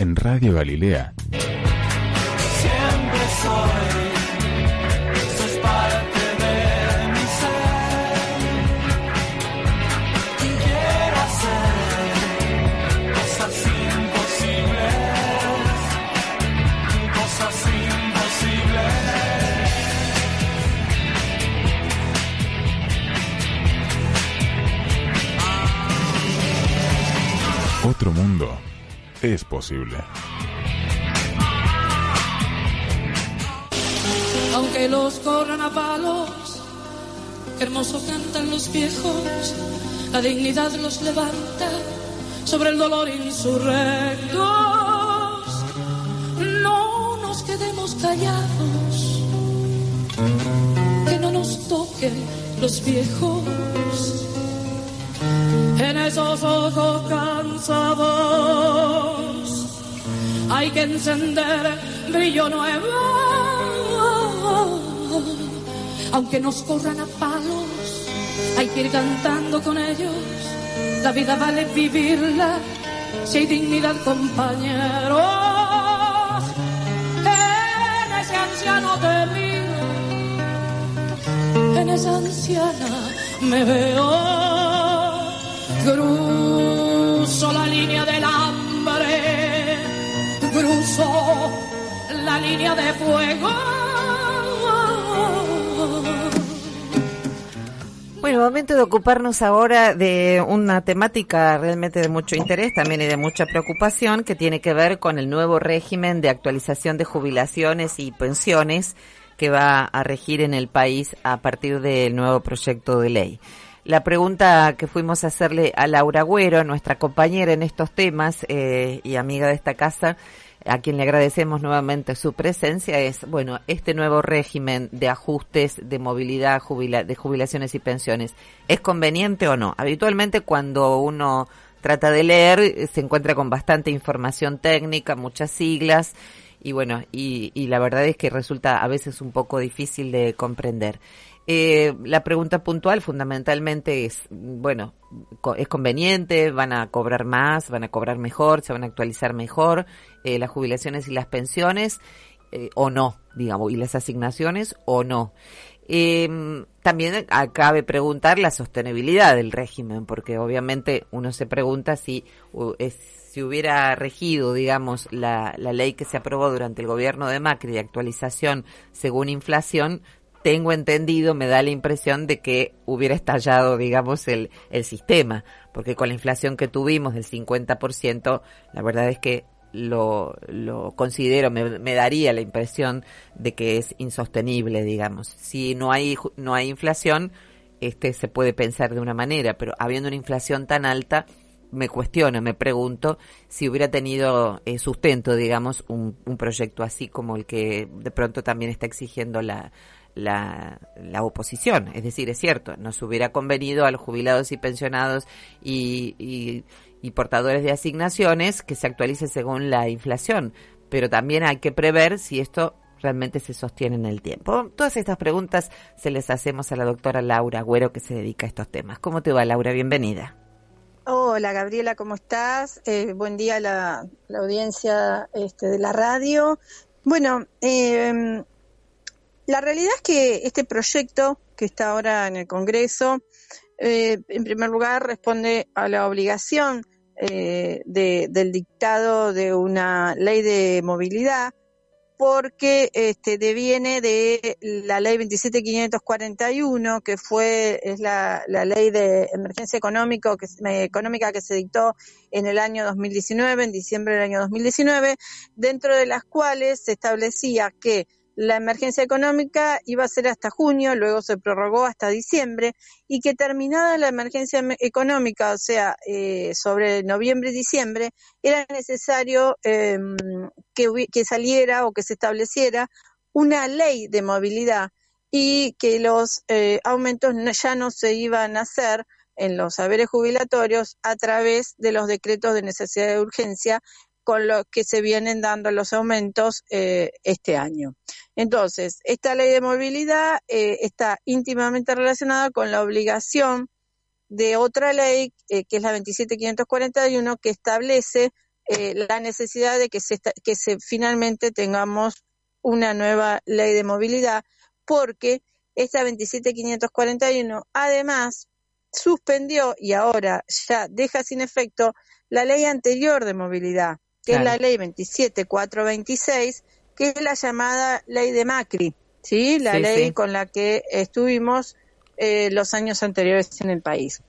en Radio Galilea. Siempre soy, sos parte de mi ser. Y quiero hacer cosas imposibles, cosas imposibles. Otro mundo es posible. aunque los corran a palos. Hermoso cantan los viejos, la dignidad los levanta sobre el dolor insurrectos. No nos quedemos callados, que no nos toquen los viejos. En esos ojos cansados hay que encender brillo nuevo aunque nos corran a palos, hay que ir cantando con ellos. La vida vale vivirla, si hay dignidad, compañeros. En ese anciano te miro, en esa anciana me veo. Cruzo la línea del hambre, cruzo la línea de fuego. Bueno, momento de ocuparnos ahora de una temática realmente de mucho interés también y de mucha preocupación que tiene que ver con el nuevo régimen de actualización de jubilaciones y pensiones que va a regir en el país a partir del nuevo proyecto de ley. La pregunta que fuimos a hacerle a Laura Agüero, nuestra compañera en estos temas eh, y amiga de esta casa, a quien le agradecemos nuevamente su presencia, es, bueno, este nuevo régimen de ajustes de movilidad de jubilaciones y pensiones, ¿es conveniente o no? Habitualmente cuando uno trata de leer se encuentra con bastante información técnica, muchas siglas, y bueno, y la verdad es que resulta a veces un poco difícil de comprender. Eh, la pregunta puntual fundamentalmente es, bueno, ¿es conveniente? ¿Van a cobrar más? ¿Van a cobrar mejor? ¿Se van a actualizar mejor eh, las jubilaciones y las pensiones? Eh, ¿O no? Digamos, y las asignaciones o no. Eh, también a- cabe preguntar la sostenibilidad del régimen, porque obviamente uno se pregunta si, si hubiera regido, digamos, la, la ley que se aprobó durante el gobierno de Macri de actualización según inflación, tengo entendido, me da la impresión de que hubiera estallado, digamos, el, el sistema, porque con la inflación que tuvimos del 50%, la verdad es que lo, lo considero, me, me daría la impresión de que es insostenible, digamos. Si no hay, no hay inflación, este se puede pensar de una manera, pero habiendo una inflación tan alta, me cuestiono, me pregunto si hubiera tenido eh, sustento, digamos, un, un proyecto así como el que de pronto también está exigiendo la, la, la oposición. Es decir, es cierto, nos hubiera convenido a los jubilados y pensionados y, y, portadores de asignaciones que se actualice según la inflación, pero también hay que prever si esto realmente se sostiene en el tiempo. Todas estas preguntas se les hacemos a la doctora Laura Agüero que se dedica a estos temas. ¿Cómo te va, Laura? Bienvenida. Hola Gabriela, ¿cómo estás? Eh, buen día a la, la audiencia este, de la radio. Bueno, eh, la realidad es que este proyecto que está ahora en el Congreso, eh, en primer lugar, responde a la obligación eh, de- del dictado de una ley de movilidad porque este, deviene de la ley 27541, que fue es la, ley de emergencia se- económica que se dictó en el año 2019, en diciembre del año 2019, dentro de las cuales se establecía que la emergencia económica iba a ser hasta junio, luego se prorrogó hasta diciembre, y que terminada la emergencia em- económica, o sea, eh, sobre noviembre y diciembre, era necesario eh, que, saliera o que se estableciera una ley de movilidad y que los eh, aumentos ya no se iban a hacer en los saberes jubilatorios a través de los decretos de necesidad de urgencia con los que se vienen dando los aumentos eh, este año. Entonces, esta ley de movilidad eh, está íntimamente relacionada con la obligación de otra ley, eh, que es la 27541, que establece eh, la necesidad de que se, esta- que se finalmente tengamos una nueva ley de movilidad, porque esta 27541 además suspendió y ahora ya deja sin efecto la ley anterior de movilidad, que Claro. es la ley 27426, que es la llamada ley de Macri, ¿sí? La Sí, ley sí. con la que estuvimos eh, los años anteriores en el país.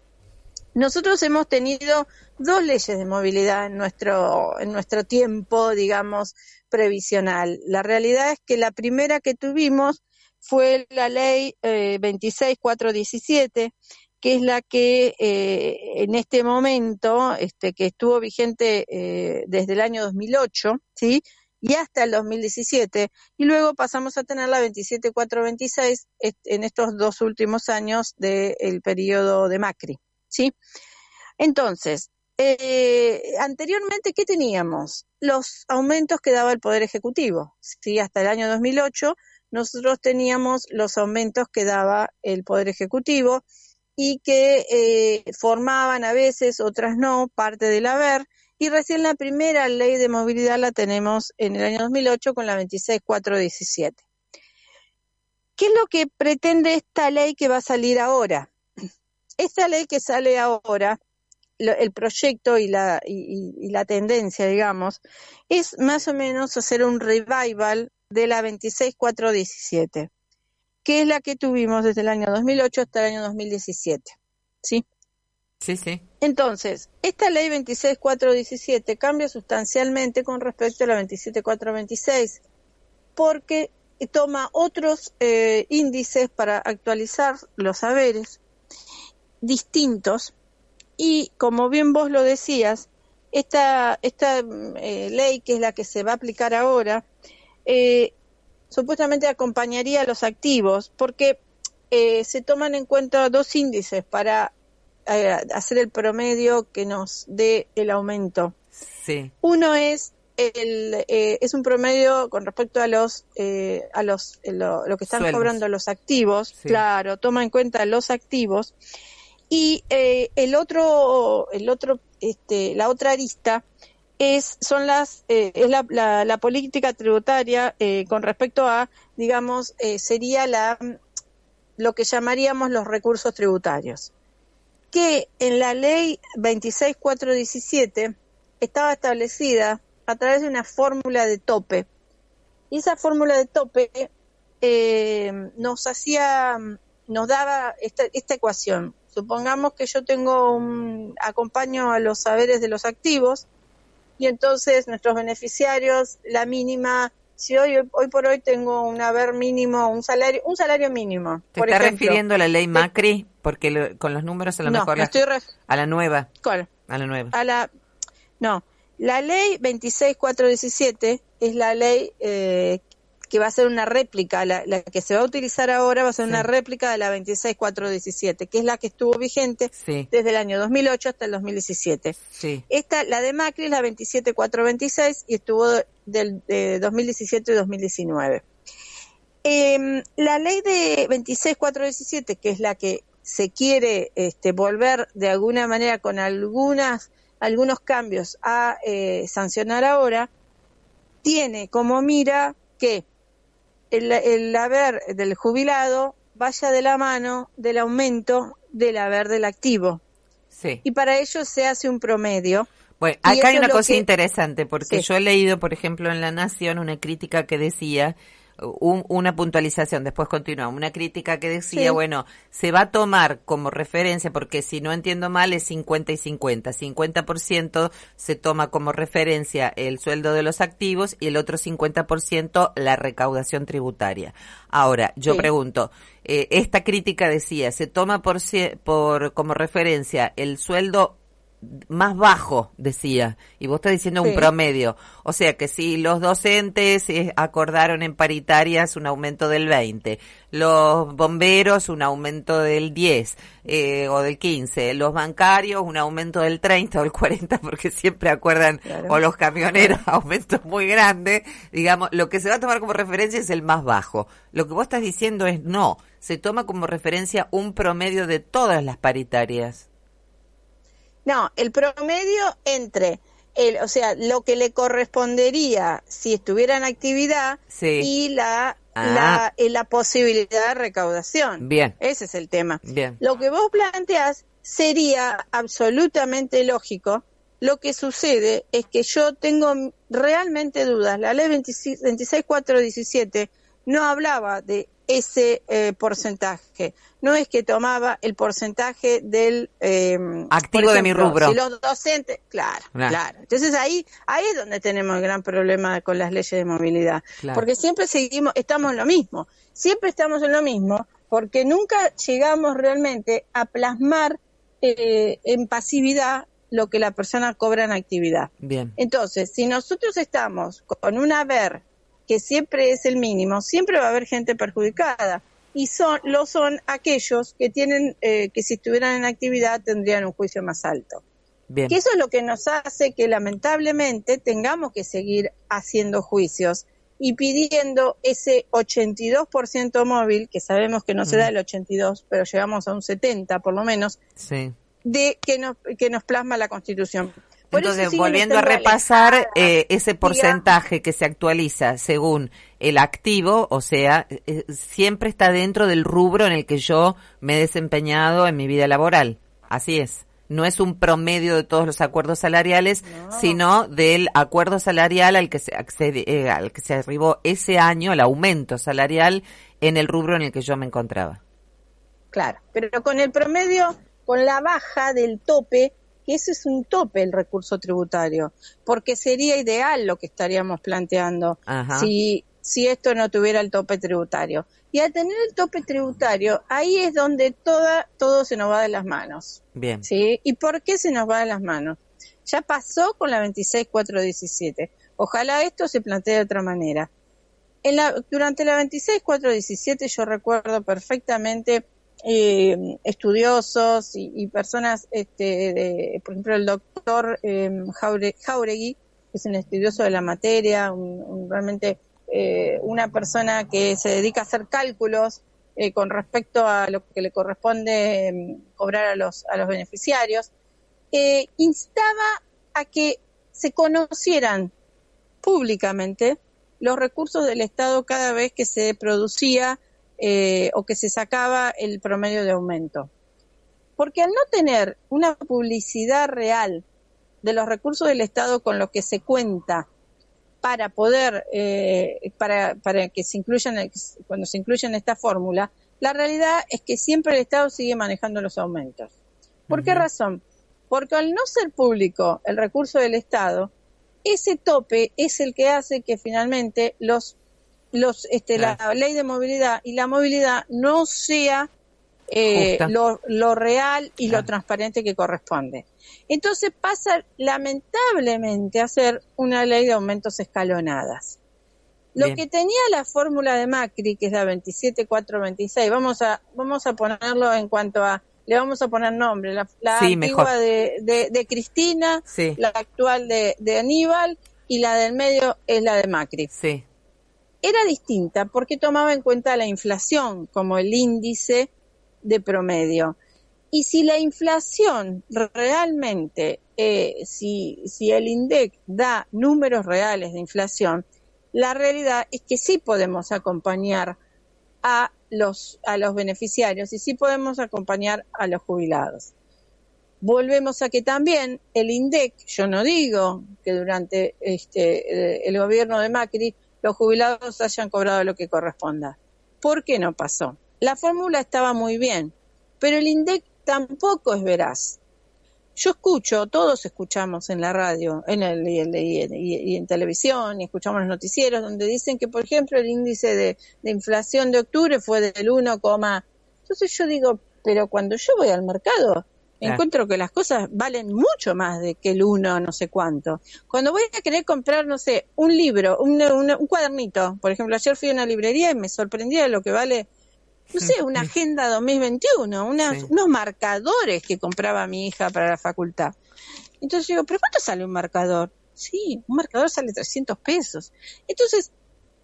Nosotros hemos tenido dos leyes de movilidad en nuestro, en nuestro tiempo, digamos, previsional. La realidad es que la primera que tuvimos fue la ley eh, 26417, que es la que eh, en este momento, este, que estuvo vigente eh, desde el año 2008, ¿sí? y hasta el 2017, y luego pasamos a tener la 27426 est- en estos dos últimos años del periodo de Macri, ¿sí? Entonces, eh, anteriormente, ¿qué teníamos? Los aumentos que daba el Poder Ejecutivo, ¿sí? Hasta el año 2008 nosotros teníamos los aumentos que daba el Poder Ejecutivo y que eh, formaban a veces, otras no, parte del haber, y recién la primera ley de movilidad la tenemos en el año 2008 con la 26417. ¿Qué es lo que pretende esta ley que va a salir ahora? Esta ley que sale ahora, el proyecto y la, y la tendencia, digamos, es más o menos hacer un revival de la 26417, que es la que tuvimos desde el año 2008 hasta el año 2017. ¿Sí? Sí, sí. Entonces, esta ley 26417 cambia sustancialmente con respecto a la 27426, porque toma otros eh, índices para actualizar los saberes distintos y, como bien vos lo decías, esta, esta eh, ley, que es la que se va a aplicar ahora, eh, supuestamente acompañaría a los activos, porque eh, se toman en cuenta dos índices para eh, hacer el promedio que nos dé el aumento. Sí. Uno es el eh, es un promedio con respecto a los eh, a los lo, lo que están cobrando los activos, Sí. claro, toma en cuenta los activos y eh, el otro el otro este la otra arista es son las eh, es la, la, la política tributaria eh, con respecto a digamos eh, sería la lo que llamaríamos los recursos tributarios que en la ley 26417 estaba establecida a través de una fórmula de tope. Y esa fórmula de tope nos hacía, nos daba esta, esta ecuación. Supongamos que yo tengo un, acompaño a los saberes de los activos y entonces nuestros beneficiarios, la mínima, si hoy, hoy por hoy tengo un haber mínimo, un salario, un salario mínimo. ¿Te por está ejemplo. refiriendo a la ley Macri? Porque lo- con los números a lo No, mejor... me estoy A la nueva, ¿cuál? a la nueva. a la no la ley 26417 es la ley eh, que va a ser una réplica la, la que se va a utilizar ahora va a ser Sí. una réplica de la 26417 que es la que estuvo vigente Sí, desde el año 2008 hasta el 2017 sí. esta la de Macri es la 27426 y estuvo del de 2017 y 2019 Em, la ley de 26417, que es la que se quiere este, volver de alguna manera con algunas algunos cambios a eh, sancionar ahora, tiene como mira que el, el haber del jubilado vaya de la mano del aumento del haber del activo. Sí. Y para ello se hace un promedio. Bueno, acá hay una cosa que- interesante, porque Sí. yo he leído, por ejemplo, en La Nación una crítica que decía, un- una puntualización, después continúa, una crítica que decía, Sí. bueno, se va a tomar como referencia, porque si no entiendo mal es 50 y 50, 50% se toma como referencia el sueldo de los activos y el otro 50% la recaudación tributaria. Ahora, yo Sí. pregunto, eh, esta crítica decía, se toma por, por como referencia el sueldo más bajo, decía, y vos estás diciendo un promedio. O sea que si los docentes eh, acordaron en paritarias un aumento del 20, los bomberos un aumento del 10 eh, o del 15, los bancarios un aumento del 30 o el 40, porque siempre acuerdan, Claro. o los camioneros aumentos muy grandes, digamos, lo que se va a tomar como referencia es el más bajo. Lo que vos estás diciendo es no, se toma como referencia un promedio de todas las paritarias. No, el promedio entre el, o sea, lo que le correspondería si estuviera en actividad Sí. y la, Ah. la, eh, la posibilidad de recaudación. Bien. Ese es el tema. Bien. Lo que vos planteás sería absolutamente lógico. Lo que sucede es que yo tengo realmente dudas. La ley 26 26417 no hablaba de ese eh, porcentaje. No es que tomaba el porcentaje del eh, Activo de mi rubro. Si los docentes, claro, claro. Entonces ahí ahí es donde tenemos el gran problema con las leyes de movilidad, Claro. porque siempre seguimos estamos en lo mismo, siempre estamos en lo mismo, porque nunca llegamos realmente a plasmar eh, en pasividad lo que la persona cobra en actividad. Bien. Entonces, si nosotros estamos con un haber que siempre es el mínimo, siempre va a haber gente perjudicada. Y son, lo son aquellos que tienen, eh, que si estuvieran en actividad tendrían un juicio más alto. Bien. Que eso es lo que nos hace que lamentablemente tengamos que seguir haciendo juicios y pidiendo ese 82% móvil, que sabemos que no se da el 82, pero llegamos a un 70 por lo menos, Sí. de que nos, que nos plasma la Constitución. Por Entonces, volviendo a repasar alejadas, eh, ese porcentaje que se actualiza según el activo, o sea, eh, siempre está dentro del rubro en el que yo me he desempeñado en mi vida laboral. Así es. No es un promedio de todos los acuerdos salariales, sino del acuerdo salarial al que se accede, eh, al que se arribó ese año, el aumento salarial en el rubro en el que yo me encontraba. Claro, pero con el promedio, con la baja del tope, que ese es un tope el recurso tributario, porque sería ideal lo que estaríamos planteando Ajá. si, si esto no tuviera el tope tributario. Y al tener el tope tributario, ahí es donde toda, todo se nos va de las manos. Bien. ¿sí? ¿Y por qué se nos va de las manos? Ya pasó con la 26417. Ojalá esto se plantee de otra manera. En la, durante la 26417 yo recuerdo perfectamente eh, estudiosos y, y personas, este, de- por ejemplo el doctor Jaure- Jauregui, que es un estudioso de la materia, realmente eh, una persona que se dedica a hacer cálculos eh, con respecto a lo que le corresponde eh, cobrar a los, a los beneficiarios, eh, instaba a que se conocieran públicamente los recursos del Estado cada vez que se producía eh, o que se sacaba el promedio de aumento. Porque al no tener una publicidad real de los recursos del Estado con los que se cuenta para poder, eh, para, para que se incluyan, cuando se incluye en esta fórmula, la realidad es que siempre el Estado sigue manejando los aumentos. ¿Por qué razón? Porque al no ser público el recurso del Estado, ese tope es el que hace que finalmente los, los, este, la ley de movilidad y la movilidad no sea eh, lo, lo real y lo transparente que corresponde. Entonces pasa lamentablemente a ser una ley de aumentos escalonadas. Lo Bien. que tenía la fórmula de Macri, que es la 27426, vamos a, vamos a ponerlo en cuanto a, le vamos a poner nombre, la, la Sí, antigua de, de, de Cristina, Sí. la actual de, de Aníbal y la del medio es la de Macri. Sí. Era distinta porque tomaba en cuenta la inflación como el índice de promedio. Y si la inflación realmente, eh, si, si el INDEC da números reales de inflación, la realidad es que sí podemos acompañar a los, a los beneficiarios y sí podemos acompañar a los jubilados. Volvemos a que también el INDEC, yo no digo que durante este, eh, el gobierno de Macri los jubilados hayan cobrado lo que corresponda. ¿Por qué no pasó? La fórmula estaba muy bien, pero el INDEC tampoco es veraz. Yo escucho, todos escuchamos en la radio, en el, y, en- y y en televisión, y escuchamos los noticieros donde dicen que, por ejemplo, el índice de, de inflación de octubre fue del 1, entonces yo digo, pero cuando yo voy al mercado, Claro. encuentro que las cosas valen mucho más de que el 1 no sé cuánto. Cuando voy a querer comprar, no sé, un libro, un, un- un cuadernito, por ejemplo, ayer fui a una librería y me sorprendía lo que vale, no sé, una agenda 2021, unas- Sí. unos marcadores que compraba mi hija para la facultad. Entonces digo, ¿pero cuánto sale un marcador? Sí, un marcador sale 300 pesos. Entonces,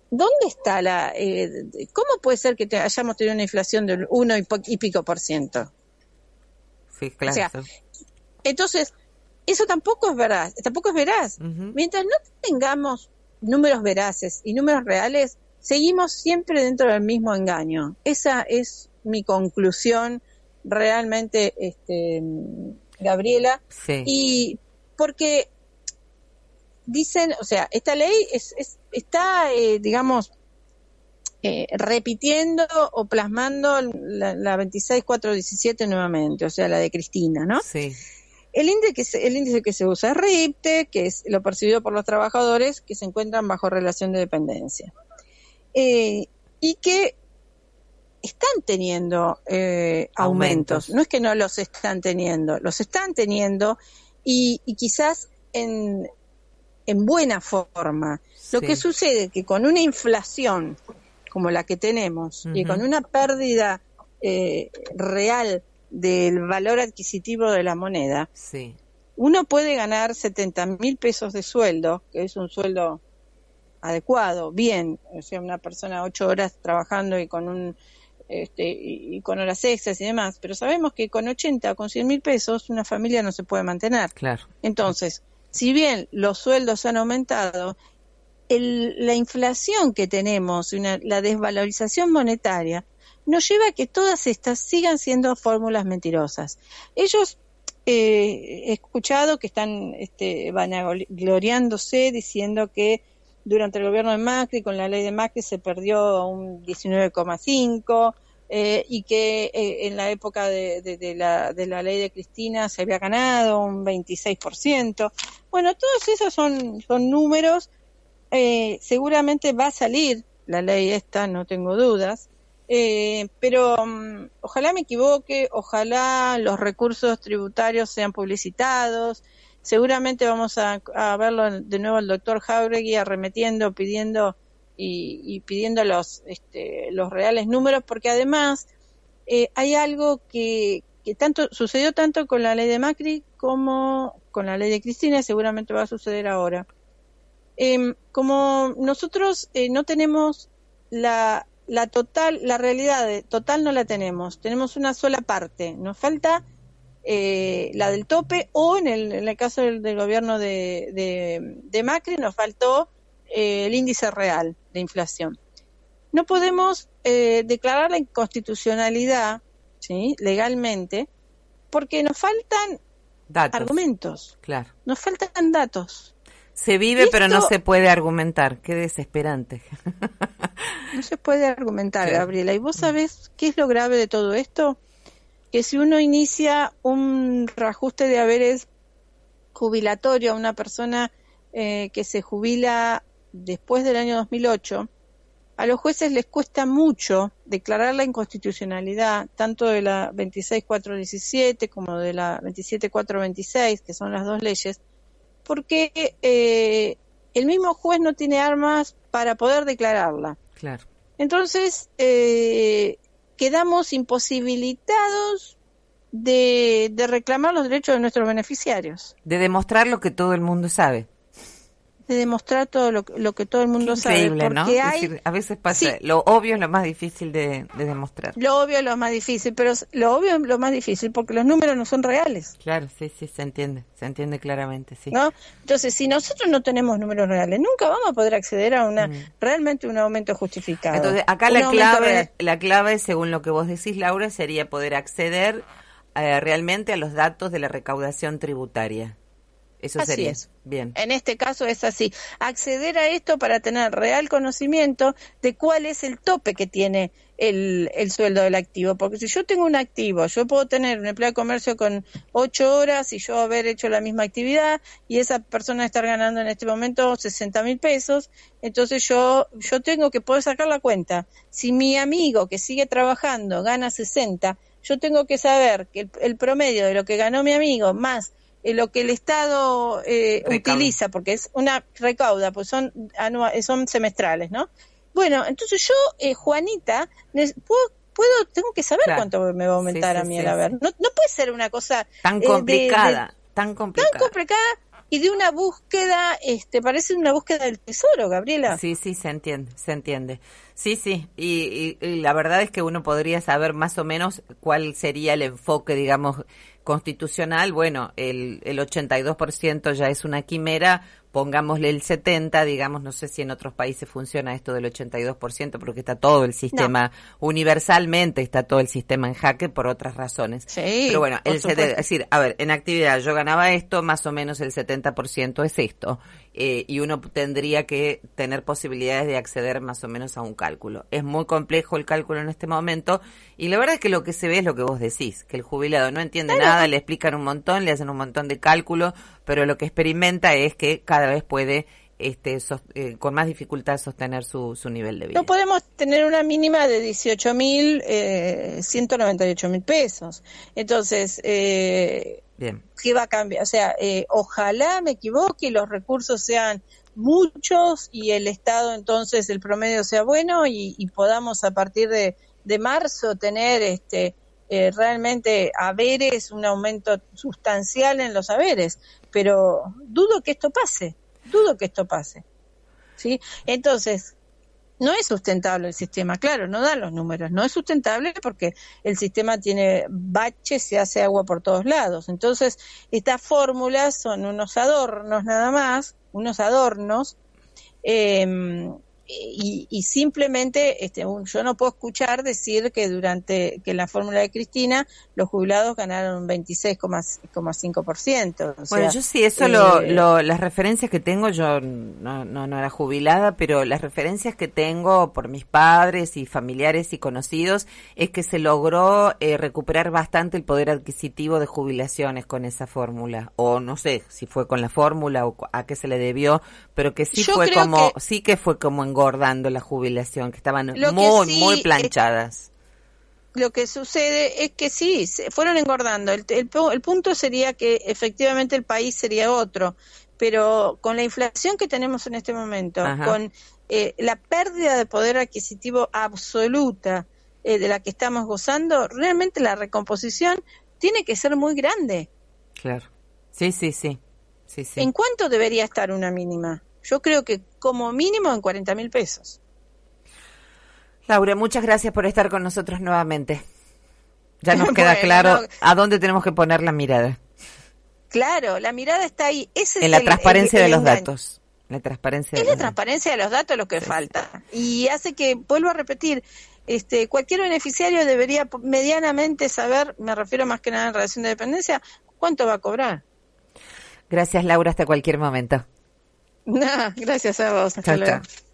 ¿dónde está la... eh, ¿Cómo puede ser que te- hayamos tenido una inflación del 1 y, y pico por ciento? Sí, claro. O sea, Entonces, eso tampoco es verdad, tampoco es veraz. Mientras no tengamos números veraces y números reales, seguimos siempre dentro del mismo engaño. Esa es mi conclusión realmente, este, Gabriela. Sí. Y porque dicen, o sea, esta ley es, es- está, eh, digamos, eh, repitiendo o plasmando la, la 26417 nuevamente, o sea, la de Cristina, ¿no? Sí. El índice, que se, el índice que se usa es RIPTE, que es lo percibido por los trabajadores que se encuentran bajo relación de dependencia. Eh, y que están teniendo eh, aumentos. Aumentos. No es que no los están teniendo, los están teniendo y, y quizás en, en buena forma. Lo que sucede es que con una inflación como la que tenemos y con una pérdida eh, real del valor adquisitivo de la moneda, Sí. uno puede ganar 70 mil pesos de sueldo, que es un sueldo adecuado, bien, o sea, una persona ocho horas trabajando y con un este, y, y con horas extras y demás, pero sabemos que con 80 o con 100 mil pesos una familia no se puede mantener. Claro. Entonces, si bien los sueldos han aumentado, el- la inflación que tenemos, una- la desvalorización monetaria, nos lleva a que todas estas sigan siendo fórmulas mentirosas. Ellos, eh, he escuchado que están este, vanagloriándose diciendo que durante el gobierno de Macri, con la ley de Macri, se perdió un 19,5%. eh, y que eh, en la época de la, de la ley de Cristina se había ganado un 26%. Bueno, todos esos son, son números. Eh, seguramente va a salir la ley esta, no tengo dudas. Eh, pero mm, ojalá me equivoque, ojalá los recursos tributarios sean publicitados. Seguramente vamos a, verlo de nuevo al doctor Jauregui arremetiendo, pidiendo y, y pidiendo los, este, los reales números, porque además eh, hay algo que, que tanto sucedió tanto con la ley de Macri como con la ley de Cristina y seguramente va a suceder ahora. Em, como nosotros eh, no tenemos la, la total, la realidad de- total no la tenemos, tenemos una sola parte, nos falta eh, la del tope o en el, en el caso del, del gobierno de, de, de Macri nos faltó eh, el índice real de inflación. No podemos eh, declarar la inconstitucionalidad ¿sí? legalmente porque nos faltan Datos. argumentos, Claro. nos faltan datos. Se vive, pero no se puede argumentar. Qué desesperante. No se puede argumentar. Gabriela. ¿Y vos sabés qué es lo grave de todo esto? Que si uno inicia un reajuste de haberes jubilatorio a una persona eh, que se jubila después del año 2008, a los jueces les cuesta mucho declarar la inconstitucionalidad tanto de la 26417 como de la 27426, que son las dos leyes, porque eh, el mismo juez no tiene armas para poder declararla. Claro. Entonces, eh, quedamos imposibilitados de, de reclamar los derechos de nuestros beneficiarios, De demostrar lo que todo el mundo sabe. De demostrar todo lo, lo que todo el mundo Increíble, sabe. ¿no? Porque Es hay, decir, a veces pasa, Sí. lo obvio es lo más difícil de, de demostrar. lo obvio es lo más difícil, pero lo obvio es lo más difícil porque los números no son reales. Claro, sí, sí, se entiende, se entiende claramente, sí. ¿no? Entonces, si nosotros no tenemos números reales, nunca vamos a poder acceder a una Mm. realmente un aumento justificado. Entonces, acá la clave, real. la clave, según lo que vos decís, Laura, sería poder acceder eh, realmente a los datos de la recaudación tributaria. Eso Así sería. es. Bien. En este caso es así. Acceder a esto para tener real conocimiento de cuál es el tope que tiene el, el sueldo del activo. Porque si yo tengo un activo, yo puedo tener un empleado de comercio con ocho horas y yo haber hecho la misma actividad y esa persona estar ganando en este momento 60 mil pesos, entonces yo, yo tengo que poder sacar la cuenta. Si mi amigo que sigue trabajando gana 60, yo tengo que saber que el, el promedio de lo que ganó mi amigo más lo que el Estado eh, utiliza, porque es una recauda, pues son eh, son semestrales, ¿no? Bueno, entonces yo, eh, Juanita, puedo, puedo, tengo que saber Claro. cuánto me va a aumentar Sí, a mí sí, el haber. No, no puede ser una cosa Tan eh, de- complicada, de- tan tan complicada. complicada y de una búsqueda, este, parece una búsqueda del tesoro, Gabriela. Sí, sí, se entiende, se entiende. Sí, sí, y, y- y la verdad es que uno podría saber más o menos cuál sería el enfoque, digamos, constitucional. Bueno, el, el 82% ya es una quimera, pongámosle el 70, digamos, no sé si en otros países funciona esto del 82%, porque está todo el sistema, universalmente está todo el sistema en jaque por otras razones. Sí, Pero bueno, el sete- supuesto. es decir, a ver, en actividad yo ganaba esto, más o menos el 70% es esto. Eh, y uno tendría que tener posibilidades de acceder más o menos a un cálculo. Es muy complejo el cálculo en este momento y la verdad es que lo que se ve es lo que vos decís, que el jubilado no entiende nada, le explican un montón, le hacen un montón de cálculos, pero lo que experimenta es que cada vez puede este, sos- eh, con más dificultad sostener su, su nivel de vida. No podemos tener una mínima de 18 mil, eh, 198 mil pesos. Entonces, eh, Bien. ¿qué va a cambiar? O sea, eh, ojalá me equivoque y los recursos sean muchos y el Estado entonces el promedio sea bueno y, y podamos a partir de, de marzo tener este eh, realmente haberes, un aumento sustancial en los haberes. Pero dudo que esto pase, dudo que esto pase. ¿Sí? Entonces, no es sustentable el sistema, claro, no da los números, no es sustentable porque el sistema tiene baches, se hace agua por todos lados. Entonces, estas fórmulas son unos adornos nada más, unos adornos, eh, y, y simplemente este, yo no puedo escuchar decir que durante que en la fórmula de Cristina los jubilados ganaron un 26,5%. O Bueno, sea, yo sí, eso lo, eh, lo- las referencias que tengo, yo no, no, no era jubilada, pero las referencias que tengo por mis padres y familiares y conocidos es que se logró eh, recuperar bastante el poder adquisitivo de jubilaciones con esa fórmula. O no sé si fue con la fórmula o a qué se le debió, pero que sí fue como, que- sí que fue como engordando la jubilación, que estaban Lo que muy, sí muy es- planchadas. lo que sucede es que sí, se fueron engordando. El, el el punto sería que efectivamente el país sería otro, pero con la inflación que tenemos en este momento, Ajá. con eh, la pérdida de poder adquisitivo absoluta eh, de la que estamos gozando, realmente la recomposición tiene que ser muy grande. Claro. Sí, sí, sí. Sí, sí. ¿En cuánto debería estar una mínima? Yo creo que como mínimo en 40 mil pesos. Laura, muchas gracias por estar con nosotros nuevamente. Ya nos queda Bueno, claro no. a dónde tenemos que poner la mirada. Claro, la mirada está ahí. Ese En es la el- transparencia el- de el los engaño. datos. La transparencia de Es la los datos. transparencia de los datos lo que falta. Y hace que, vuelvo a repetir, este, cualquier beneficiario debería medianamente saber, me refiero más que nada en relación de dependencia, cuánto va a cobrar. Gracias, Laura. Hasta cualquier momento. Nah, gracias a vos. Hasta Chao, luego.